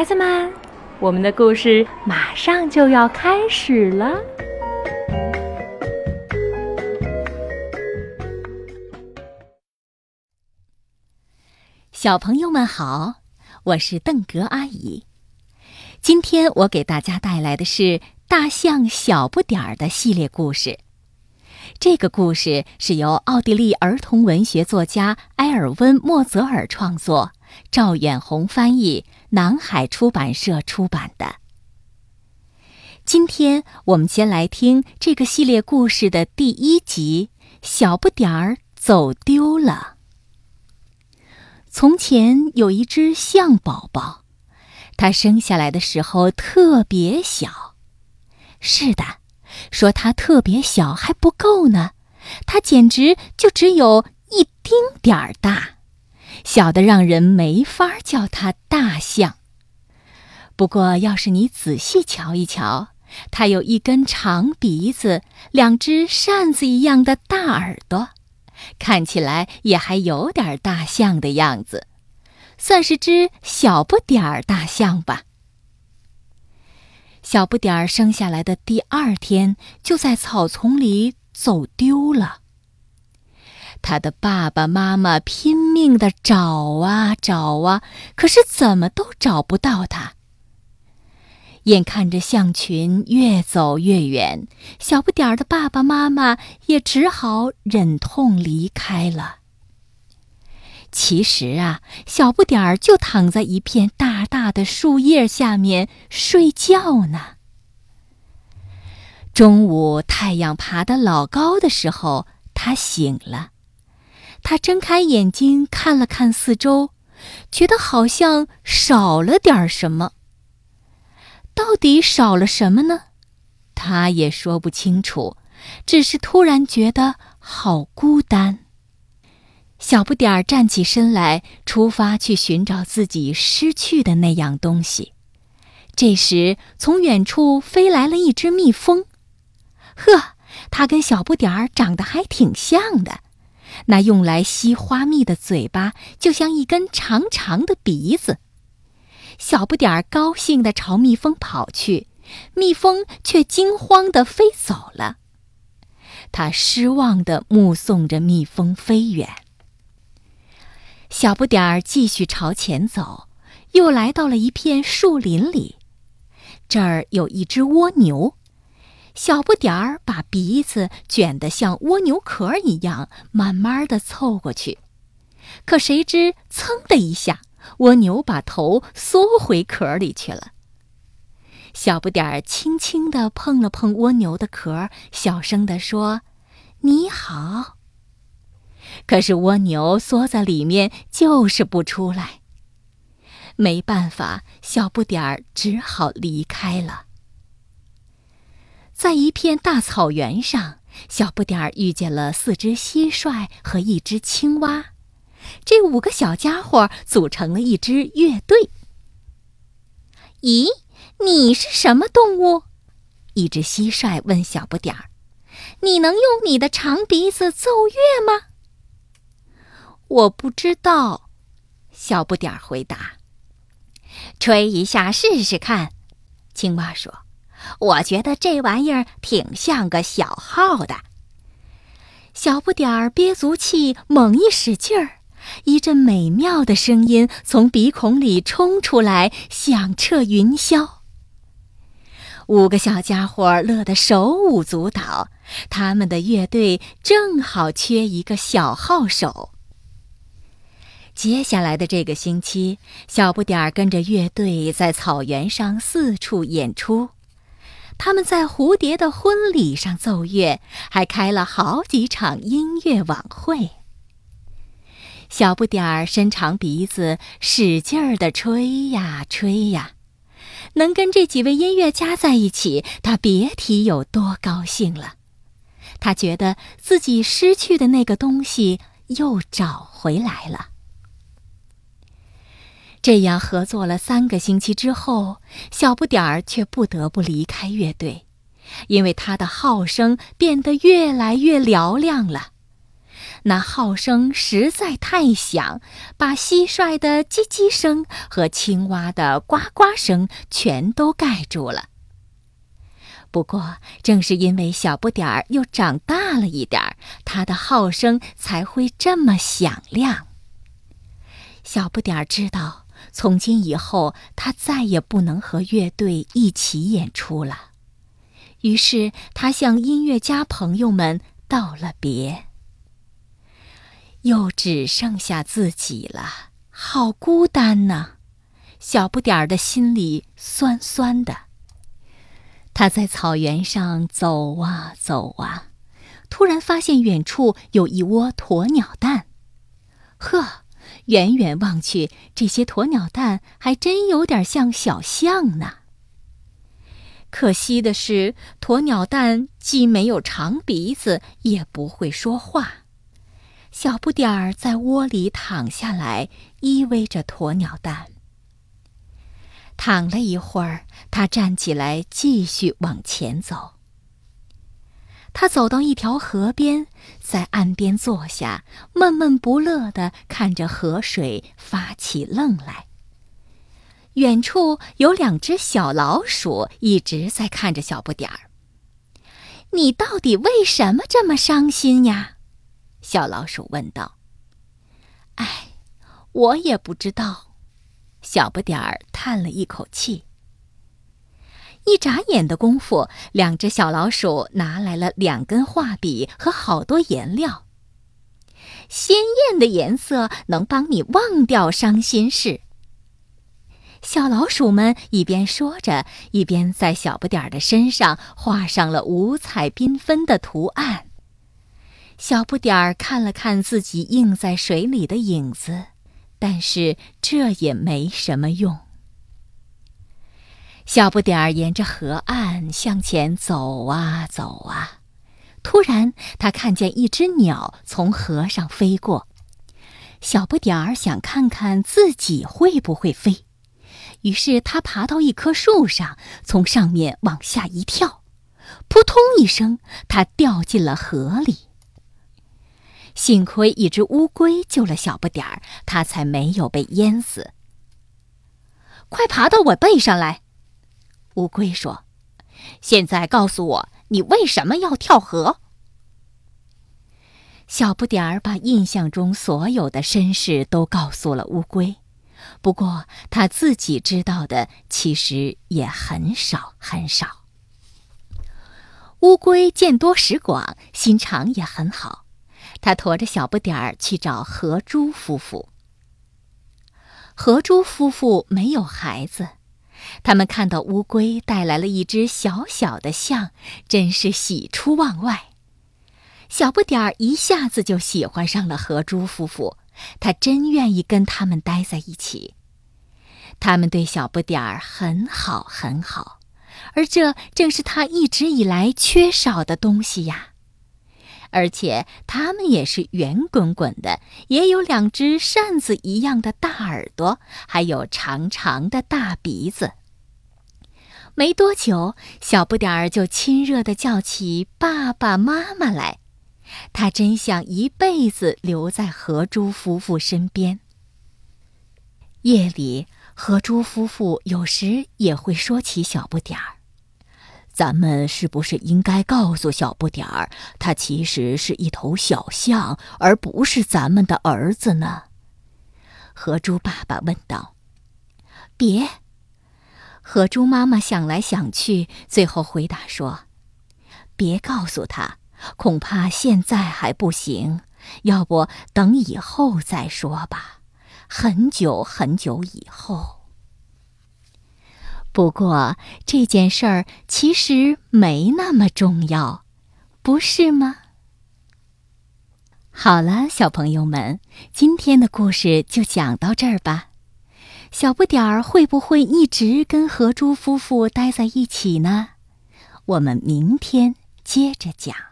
孩子们，我们的故事马上就要开始了。小朋友们好，我是邓格阿姨。今天我给大家带来的是《大象小不点儿》的系列故事。这个故事是由奥地利儿童文学作家埃尔温·莫泽尔创作，赵远红翻译，南海出版社出版的。今天我们先来听这个系列故事的第一集《小不点儿走丢了》。从前有一只象宝宝，它生下来的时候特别小。是的。说它特别小还不够呢，它简直就只有一丁点儿大，小的让人没法叫它大象。不过，要是你仔细瞧一瞧，它有一根长鼻子，两只扇子一样的大耳朵，看起来也还有点大象的样子，算是只小不点儿大象吧。小不点儿生下来的第二天，就在草丛里走丢了。他的爸爸妈妈拼命的找啊找啊，可是怎么都找不到他。眼看着象群越走越远，小不点儿的爸爸妈妈也只好忍痛离开了。其实啊，小不点儿就躺在一片大大的树叶下面睡觉呢。中午太阳爬得老高的时候，他醒了。他睁开眼睛看了看四周，觉得好像少了点什么。到底少了什么呢？他也说不清楚，只是突然觉得好孤单。小不点儿站起身来，出发去寻找自己失去的那样东西。这时，从远处飞来了一只蜜蜂。呵，它跟小不点儿长得还挺像的，那用来吸花蜜的嘴巴就像一根长长的鼻子。小不点儿高兴地朝蜜蜂跑去，蜜蜂却惊慌地飞走了。他失望地目送着蜜蜂飞远。小不点儿继续朝前走，又来到了一片树林里。这儿有一只蜗牛，小不点儿把鼻子卷得像蜗牛壳一样，慢慢的凑过去。可谁知，噌的一下，蜗牛把头缩回壳里去了。小不点儿轻轻地碰了碰蜗牛的壳，小声地说：“你好。”可是蜗牛缩在里面，就是不出来。没办法，小不点儿只好离开了。在一片大草原上，小不点儿遇见了四只蟋蟀和一只青蛙，这五个小家伙组成了一支乐队。咦，你是什么动物？一只蟋蟀问小不点儿：“你能用你的长鼻子奏乐吗？”我不知道，小不点儿回答。吹一下试试看，青蛙说：“我觉得这玩意儿挺像个小号的。”小不点儿憋足气，猛一使劲儿，一阵美妙的声音从鼻孔里冲出来，响彻云霄。五个小家伙乐得手舞足蹈，他们的乐队正好缺一个小号手。接下来的这个星期，小不点儿跟着乐队在草原上四处演出。他们在蝴蝶的婚礼上奏乐，还开了好几场音乐晚会。小不点儿伸长鼻子，使劲儿地吹呀吹呀，能跟这几位音乐家在一起，他别提有多高兴了。他觉得自己失去的那个东西又找回来了。这样合作了三个星期之后，小不点儿却不得不离开乐队，因为他的号声变得越来越嘹亮了。那号声实在太响，把蟋蟀的叽叽声和青蛙的呱呱声全都盖住了。不过，正是因为小不点儿又长大了一点儿，他的号声才会这么响亮。小不点儿知道，从今以后他再也不能和乐队一起演出了。于是，他向音乐家朋友们道了别。又只剩下自己了，好孤单呐！小不点儿的心里酸酸的。他在草原上走啊走啊，突然发现远处有一窝鸵鸟蛋。呵，远远望去，这些鸵鸟蛋还真有点像小象呢。可惜的是，鸵鸟蛋既没有长鼻子，也不会说话。小不点儿在窝里躺下来，依偎着鸵鸟蛋。躺了一会儿，他站起来，继续往前走。他走到一条河边，在岸边坐下，闷闷不乐地看着河水发起愣来。远处有两只小老鼠一直在看着小不点儿。你到底为什么这么伤心呀？小老鼠问道：“哎，我也不知道。”小不点儿叹了一口气。一眨眼的功夫，两只小老鼠拿来了两根画笔和好多颜料。鲜艳的颜色能帮你忘掉伤心事。小老鼠们一边说着，一边在小不点儿的身上画上了五彩缤纷的图案。小不点儿看了看自己映在水里的影子，但是这也没什么用。小不点儿沿着河岸向前走啊走啊，突然他看见一只鸟从河上飞过。小不点儿想看看自己会不会飞，于是他爬到一棵树上，从上面往下一跳，扑通一声，他掉进了河里。幸亏一只乌龟救了小不点儿，他才没有被淹死。快爬到我背上来，乌龟说：“现在告诉我，你为什么要跳河？”小不点儿把印象中所有的身世都告诉了乌龟，不过他自己知道的其实也很少很少。乌龟见多识广，心肠也很好。他驮着小不点儿去找河猪夫妇。河猪夫妇没有孩子，他们看到乌龟带来了一只小小的象，真是喜出望外。小不点儿一下子就喜欢上了河猪夫妇，他真愿意跟他们待在一起。他们对小不点儿很好很好，而这正是他一直以来缺少的东西呀。而且它们也是圆滚滚的，也有两只扇子一样的大耳朵，还有长长的大鼻子。没多久，小不点儿就亲热地叫起爸爸妈妈来。他真想一辈子留在河猪夫妇身边。夜里，河猪夫妇有时也会说起小不点儿。咱们是不是应该告诉小不点儿，他其实是一头小象，而不是咱们的儿子呢？河猪爸爸问道。别。河猪妈妈想来想去，最后回答说：“别告诉他，恐怕现在还不行，要不等以后再说吧，很久很久以后。”不过这件事儿其实没那么重要，不是吗？好了，小朋友们，今天的故事就讲到这儿吧。小不点儿会不会一直跟河猪夫妇待在一起呢？我们明天接着讲。